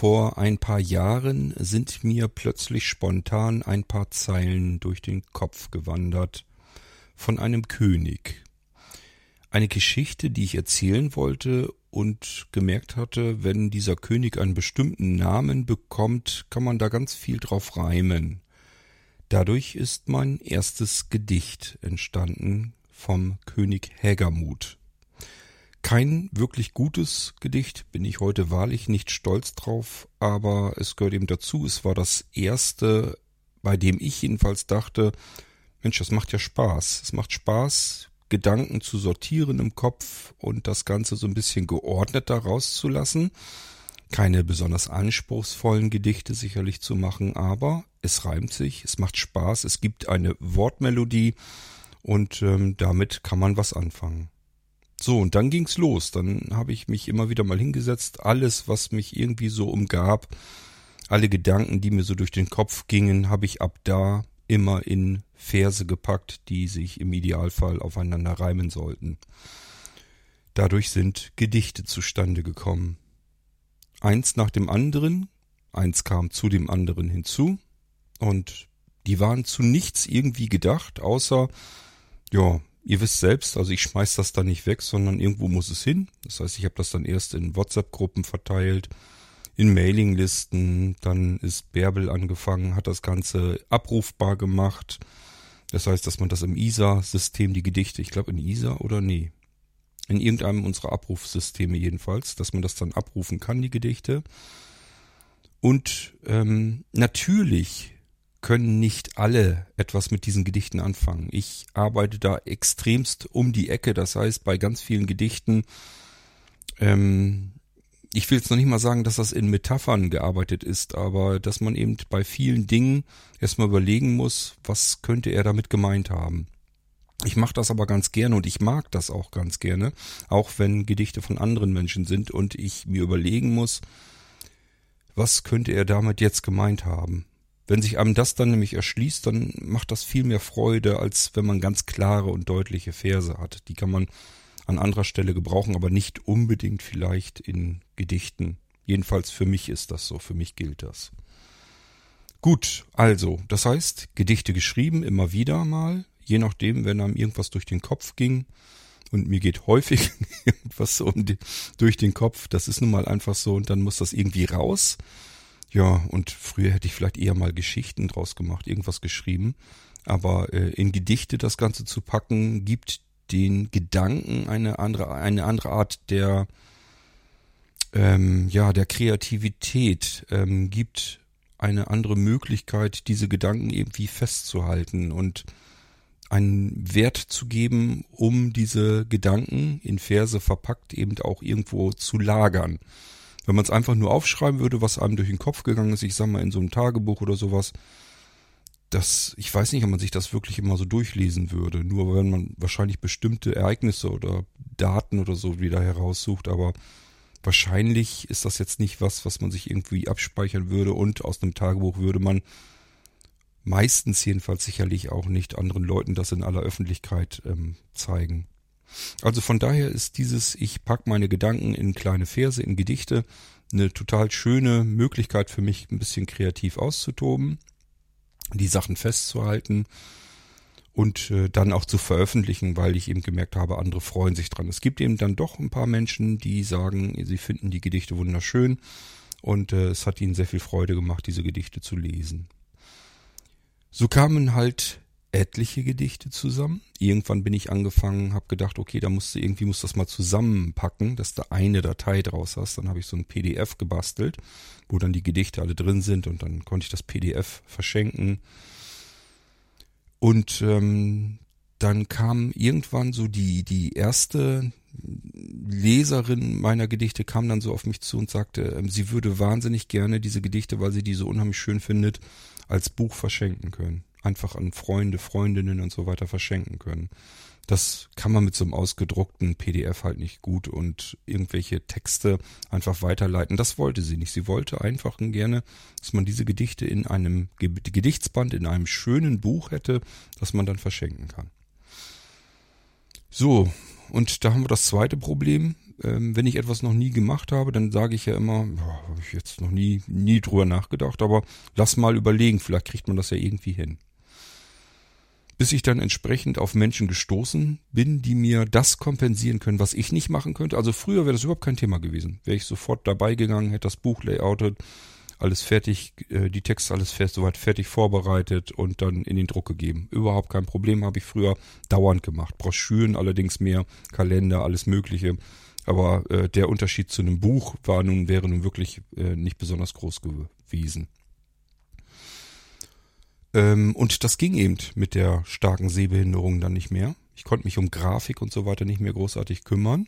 Vor ein paar Jahren sind mir plötzlich spontan ein paar Zeilen durch den Kopf gewandert von einem König. Eine Geschichte, die ich erzählen wollte und gemerkt hatte, wenn dieser König einen bestimmten Namen bekommt, kann man da ganz viel drauf reimen. Dadurch ist mein erstes Gedicht entstanden vom König Hägermut. Kein wirklich gutes Gedicht, bin ich heute wahrlich nicht stolz drauf, aber es gehört eben dazu. Es war das erste, bei dem ich jedenfalls dachte, Mensch, das macht ja Spaß. Es macht Spaß, Gedanken zu sortieren im Kopf und das Ganze so ein bisschen geordneter rauszulassen. Keine besonders anspruchsvollen Gedichte sicherlich zu machen, aber es reimt sich, es macht Spaß, es gibt eine Wortmelodie und ähm, damit kann man was anfangen. So, und dann ging's los. Dann habe ich mich immer wieder mal hingesetzt. Alles, was mich irgendwie so umgab, alle Gedanken, die mir so durch den Kopf gingen, habe ich ab da immer in Verse gepackt, die sich im Idealfall aufeinander reimen sollten. Dadurch sind Gedichte zustande gekommen. Eins nach dem anderen, eins kam zu dem anderen hinzu, und die waren zu nichts irgendwie gedacht, außer, ja, Ihr wisst selbst, also ich schmeiß das dann nicht weg, sondern irgendwo muss es hin. Das heißt, ich habe das dann erst in WhatsApp-Gruppen verteilt, in Mailinglisten, dann ist Bärbel angefangen, hat das Ganze abrufbar gemacht. Das heißt, dass man das im ISA-System, die Gedichte, ich glaube in ISA oder nee, in irgendeinem unserer Abrufsysteme jedenfalls, dass man das dann abrufen kann, die Gedichte. Und ähm, natürlich können nicht alle etwas mit diesen Gedichten anfangen. Ich arbeite da extremst um die Ecke. Das heißt, bei ganz vielen Gedichten, ähm, ich will jetzt noch nicht mal sagen, dass das in Metaphern gearbeitet ist, aber dass man eben bei vielen Dingen erstmal überlegen muss, was könnte er damit gemeint haben. Ich mache das aber ganz gerne und ich mag das auch ganz gerne, auch wenn Gedichte von anderen Menschen sind und ich mir überlegen muss, was könnte er damit jetzt gemeint haben. Wenn sich einem das dann nämlich erschließt, dann macht das viel mehr Freude, als wenn man ganz klare und deutliche Verse hat. Die kann man an anderer Stelle gebrauchen, aber nicht unbedingt vielleicht in Gedichten. Jedenfalls für mich ist das so, für mich gilt das. Gut, also, das heißt, Gedichte geschrieben, immer wieder mal, je nachdem, wenn einem irgendwas durch den Kopf ging. Und mir geht häufig irgendwas so um die, durch den Kopf. Das ist nun mal einfach so und dann muss das irgendwie raus. Ja, und früher hätte ich vielleicht eher mal Geschichten draus gemacht, irgendwas geschrieben. Aber äh, in Gedichte das Ganze zu packen, gibt den Gedanken eine andere, eine andere Art der, ähm, ja, der Kreativität, ähm, gibt eine andere Möglichkeit, diese Gedanken irgendwie festzuhalten und einen Wert zu geben, um diese Gedanken in Verse verpackt eben auch irgendwo zu lagern. Wenn man es einfach nur aufschreiben würde, was einem durch den Kopf gegangen ist, ich sag mal in so einem Tagebuch oder sowas, das, ich weiß nicht, ob man sich das wirklich immer so durchlesen würde. Nur wenn man wahrscheinlich bestimmte Ereignisse oder Daten oder so wieder heraussucht, aber wahrscheinlich ist das jetzt nicht was, was man sich irgendwie abspeichern würde und aus einem Tagebuch würde man meistens jedenfalls sicherlich auch nicht anderen Leuten das in aller Öffentlichkeit ähm, zeigen. Also von daher ist dieses, ich pack meine Gedanken in kleine Verse, in Gedichte, eine total schöne Möglichkeit für mich, ein bisschen kreativ auszutoben, die Sachen festzuhalten und äh, dann auch zu veröffentlichen, weil ich eben gemerkt habe, andere freuen sich dran. Es gibt eben dann doch ein paar Menschen, die sagen, sie finden die Gedichte wunderschön und äh, es hat ihnen sehr viel Freude gemacht, diese Gedichte zu lesen. So kamen halt etliche Gedichte zusammen. Irgendwann bin ich angefangen, habe gedacht, okay, da musst du irgendwie muss das mal zusammenpacken, dass du eine Datei draus hast. Dann habe ich so ein PDF gebastelt, wo dann die Gedichte alle drin sind und dann konnte ich das PDF verschenken. Und ähm, dann kam irgendwann so die die erste Leserin meiner Gedichte kam dann so auf mich zu und sagte, ähm, sie würde wahnsinnig gerne diese Gedichte, weil sie die so unheimlich schön findet, als Buch verschenken können einfach an Freunde, Freundinnen und so weiter verschenken können. Das kann man mit so einem ausgedruckten PDF halt nicht gut und irgendwelche Texte einfach weiterleiten. Das wollte sie nicht. Sie wollte einfach gerne, dass man diese Gedichte in einem Gedichtsband, in einem schönen Buch hätte, das man dann verschenken kann. So, und da haben wir das zweite Problem. ähm, wenn ich etwas noch nie gemacht habe, dann sage ich ja immer, habe ich jetzt noch nie, nie drüber nachgedacht, aber lass mal überlegen, vielleicht kriegt man das ja irgendwie hin. Bis ich dann entsprechend auf Menschen gestoßen bin, die mir das kompensieren können, was ich nicht machen könnte. Also früher wäre das überhaupt kein Thema gewesen. Wäre ich sofort dabei gegangen, hätte das Buch layoutet, alles fertig, äh, die Texte alles fest, soweit fertig vorbereitet und dann in den Druck gegeben. Überhaupt kein Problem, habe ich früher dauernd gemacht. Broschüren allerdings mehr, Kalender, alles Mögliche. Aber äh, der Unterschied zu einem Buch war nun, wäre nun wirklich äh, nicht besonders groß gewesen. Ähm, und das ging eben mit der starken Sehbehinderung dann nicht mehr. Ich konnte mich um Grafik und so weiter nicht mehr großartig kümmern.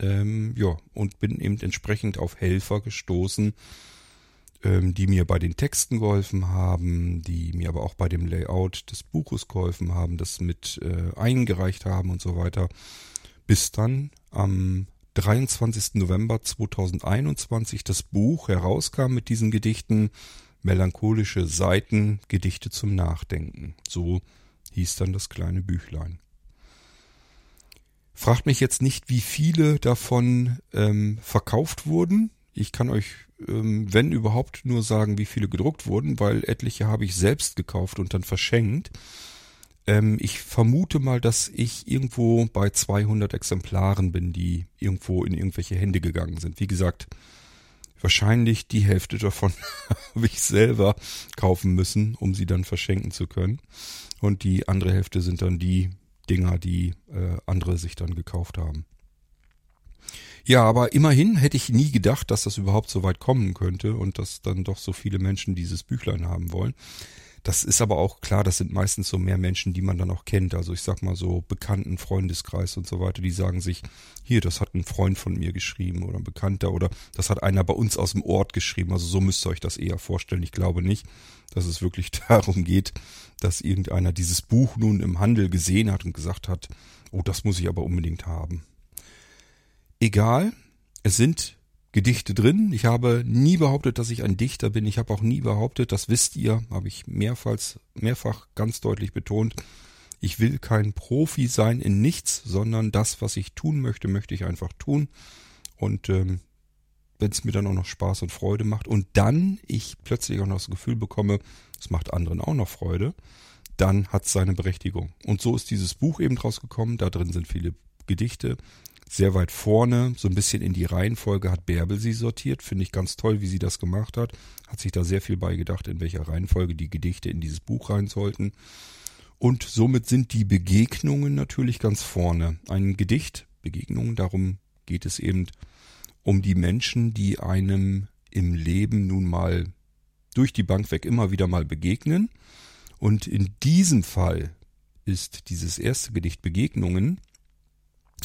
Ähm, ja, und bin eben entsprechend auf Helfer gestoßen, ähm, die mir bei den Texten geholfen haben, die mir aber auch bei dem Layout des Buches geholfen haben, das mit äh, eingereicht haben und so weiter. Bis dann am 23. November 2021 das Buch herauskam mit diesen Gedichten Melancholische Seiten, Gedichte zum Nachdenken. So hieß dann das kleine Büchlein. Fragt mich jetzt nicht, wie viele davon ähm, verkauft wurden. Ich kann euch ähm, wenn überhaupt, nur sagen, wie viele gedruckt wurden, weil etliche habe ich selbst gekauft und dann verschenkt. Ähm, ich vermute mal, dass ich irgendwo bei 200 Exemplaren bin, die irgendwo in irgendwelche Hände gegangen sind. Wie gesagt, wahrscheinlich die Hälfte davon habe ich selber kaufen müssen, um sie dann verschenken zu können. Und die andere Hälfte sind dann die Dinger, die äh, andere sich dann gekauft haben. Ja, aber immerhin hätte ich nie gedacht, dass das überhaupt so weit kommen könnte und dass dann doch so viele Menschen dieses Büchlein haben wollen. Das ist aber auch klar, das sind meistens so mehr Menschen, die man dann auch kennt. Also ich sag mal so bekannten Freundeskreis und so weiter, die sagen sich, hier, das hat ein Freund von mir geschrieben oder ein Bekannter oder das hat einer bei uns aus dem Ort geschrieben. Also so müsst ihr euch das eher vorstellen. Ich glaube nicht, dass es wirklich darum geht, dass irgendeiner dieses Buch nun im Handel gesehen hat und gesagt hat, oh, das muss ich aber unbedingt haben egal, es sind Gedichte drin. Ich habe nie behauptet, dass ich ein Dichter bin. Ich habe auch nie behauptet, das wisst ihr, habe ich mehrfach, mehrfach ganz deutlich betont. Ich will kein Profi sein in nichts, sondern das, was ich tun möchte, möchte ich einfach tun. Und ähm, wenn es mir dann auch noch Spaß und Freude macht und dann ich plötzlich auch noch das Gefühl bekomme, es macht anderen auch noch Freude, dann hat es seine Berechtigung. Und so ist dieses Buch eben rausgekommen. Da drin sind viele Gedichte, sehr weit vorne, so ein bisschen in die Reihenfolge hat Bärbel sie sortiert. Finde ich ganz toll, wie sie das gemacht hat. Hat sich da sehr viel beigedacht, in welcher Reihenfolge die Gedichte in dieses Buch rein sollten. Und somit sind die Begegnungen natürlich ganz vorne. Ein Gedicht, Begegnungen, darum geht es eben um die Menschen, die einem im Leben nun mal durch die Bank weg immer wieder mal begegnen. Und in diesem Fall ist dieses erste Gedicht Begegnungen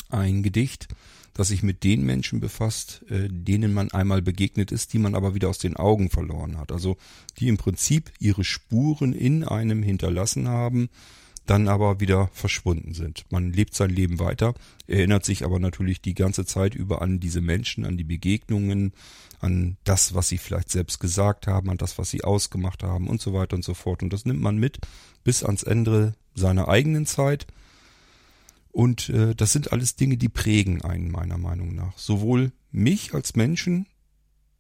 ein Gedicht, das sich mit den Menschen befasst, äh, denen man einmal begegnet ist, die man aber wieder aus den Augen verloren hat. Also die im Prinzip ihre Spuren in einem hinterlassen haben, dann aber wieder verschwunden sind. Man lebt sein Leben weiter, erinnert sich aber natürlich die ganze Zeit über an diese Menschen, an die Begegnungen, an das, was sie vielleicht selbst gesagt haben, an das, was sie ausgemacht haben und so weiter und so fort. Und das nimmt man mit bis ans Ende seiner eigenen Zeit und äh, das sind alles Dinge, die prägen einen meiner Meinung nach. Sowohl mich als Menschen,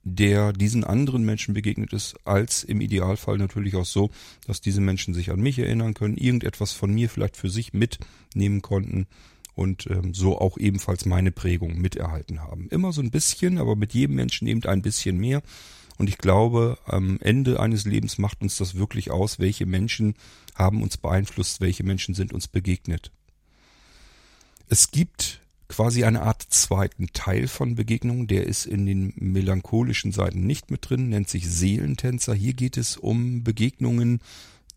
der diesen anderen Menschen begegnet ist, als im Idealfall natürlich auch so, dass diese Menschen sich an mich erinnern können, irgendetwas von mir vielleicht für sich mitnehmen konnten und ähm, so auch ebenfalls meine Prägung miterhalten haben. Immer so ein bisschen, aber mit jedem Menschen eben ein bisschen mehr. Und ich glaube, am Ende eines Lebens macht uns das wirklich aus, welche Menschen haben uns beeinflusst, welche Menschen sind uns begegnet. Es gibt quasi eine Art zweiten Teil von Begegnungen, der ist in den melancholischen Seiten nicht mit drin, nennt sich Seelentänzer. Hier geht es um Begegnungen,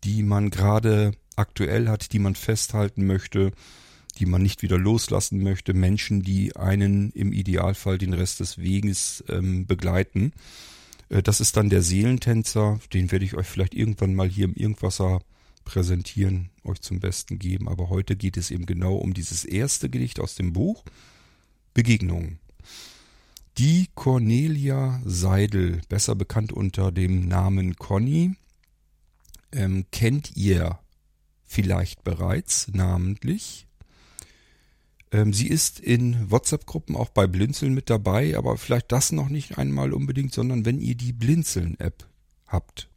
die man gerade aktuell hat, die man festhalten möchte, die man nicht wieder loslassen möchte, Menschen, die einen im Idealfall den Rest des Weges ähm, begleiten. Äh, das ist dann der Seelentänzer, den werde ich euch vielleicht irgendwann mal hier im Irgendwasser präsentieren, euch zum Besten geben. Aber heute geht es eben genau um dieses erste Gedicht aus dem Buch Begegnungen. Die Cornelia Seidel, besser bekannt unter dem Namen Conny, ähm, kennt ihr vielleicht bereits namentlich. Ähm, sie ist in WhatsApp-Gruppen auch bei Blinzeln mit dabei, aber vielleicht das noch nicht einmal unbedingt, sondern wenn ihr die Blinzeln-App habt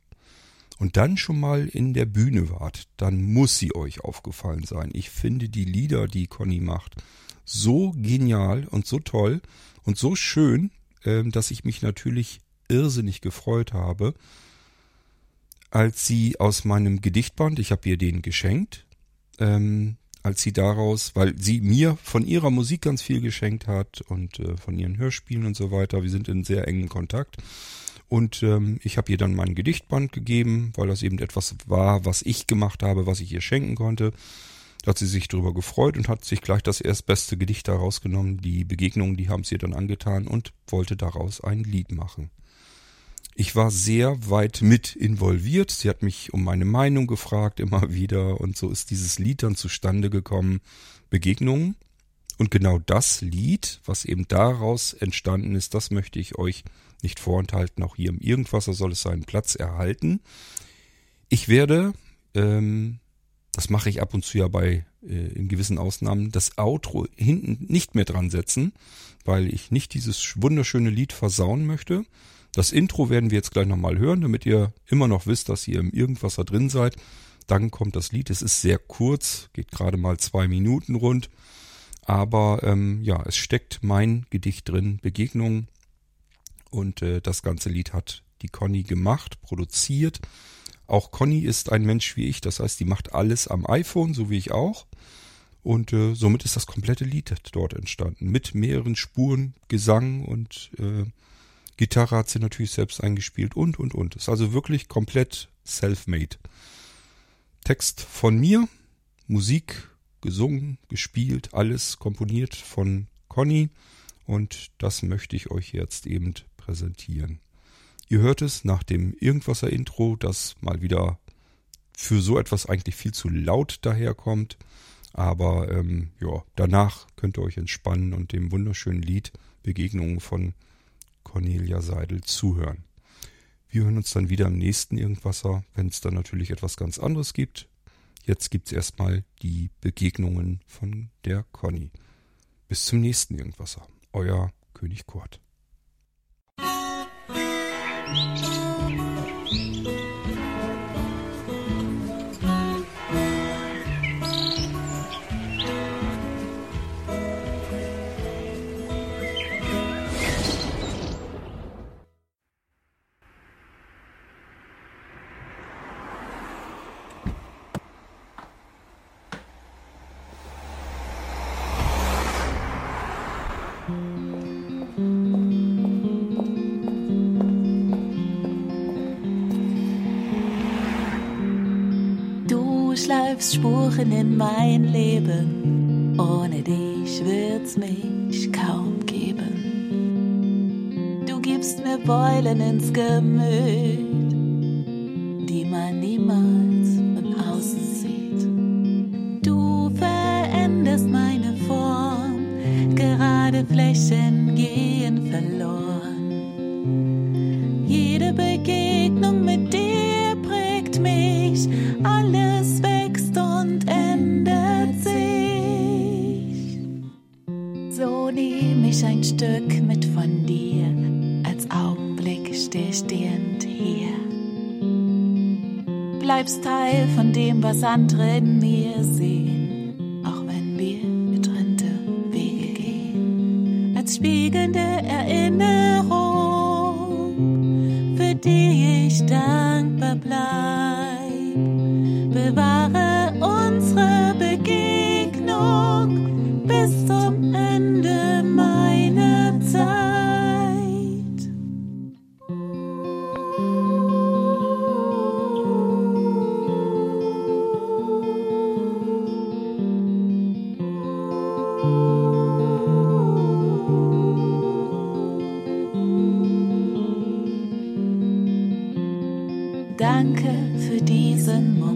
und dann schon mal in der Bühne wart, dann muss sie euch aufgefallen sein. Ich finde die Lieder, die Conny macht, so genial und so toll und so schön, ähm, dass ich mich natürlich irrsinnig gefreut habe, als sie aus meinem Gedichtband, ich habe ihr den geschenkt, ähm, als sie daraus, weil sie mir von ihrer Musik ganz viel geschenkt hat und äh, von ihren Hörspielen und so weiter. Wir sind in sehr engen Kontakt. Und ähm, ich habe ihr dann mein Gedichtband gegeben, weil das eben etwas war, was ich gemacht habe, was ich ihr schenken konnte. Da hat sie sich darüber gefreut und hat sich gleich das erstbeste Gedicht daraus genommen. Die Begegnungen, die haben sie ihr dann angetan und wollte daraus ein Lied machen. Ich war sehr weit mit involviert. Sie hat mich um meine Meinung gefragt immer wieder und so ist dieses Lied dann zustande gekommen. Begegnungen. Und genau das Lied, was eben daraus entstanden ist, das möchte ich euch nicht vorenthalten. Auch hier im Irgendwasser soll es seinen Platz erhalten. Ich werde, ähm, das mache ich ab und zu ja bei äh, in gewissen Ausnahmen, das Outro hinten nicht mehr dran setzen, weil ich nicht dieses wunderschöne Lied versauen möchte. Das Intro werden wir jetzt gleich nochmal hören, damit ihr immer noch wisst, dass ihr im Irgendwas da drin seid. Dann kommt das Lied. Es ist sehr kurz, geht gerade mal zwei Minuten rund. Aber ähm, ja, es steckt mein Gedicht drin, Begegnung. Und äh, das ganze Lied hat die Conny gemacht, produziert. Auch Conny ist ein Mensch wie ich, das heißt, die macht alles am iPhone, so wie ich auch. Und äh, somit ist das komplette Lied dort entstanden. Mit mehreren Spuren, Gesang und äh, Gitarre hat sie natürlich selbst eingespielt und, und, und. Ist also wirklich komplett self-made. Text von mir, Musik gesungen, gespielt, alles komponiert von Conny und das möchte ich euch jetzt eben präsentieren. Ihr hört es nach dem Irgendwasser-Intro, das mal wieder für so etwas eigentlich viel zu laut daherkommt. Aber ähm, ja, danach könnt ihr euch entspannen und dem wunderschönen Lied Begegnungen von Cornelia Seidel zuhören. Wir hören uns dann wieder im nächsten Irgendwasser, wenn es dann natürlich etwas ganz anderes gibt. Jetzt gibt es erstmal die Begegnungen von der Conny. Bis zum nächsten Irgendwasser. Euer König Kurt. Música schleifst Spuren in mein Leben. Ohne dich wird's mich kaum geben. Du gibst mir Beulen ins Gemüt, die man niemals von außen sieht. Du veränderst meine Form, gerade Flächen gehen verloren. Jede Begegnung mit dir prägt mich, alles Bleibst Teil von dem, was andere in mir sehen, auch wenn wir getrennte Wege gehen. Als spiegelnde Erinnerung, für die ich dankbar bleib. Bewahre Danke für diesen Moment.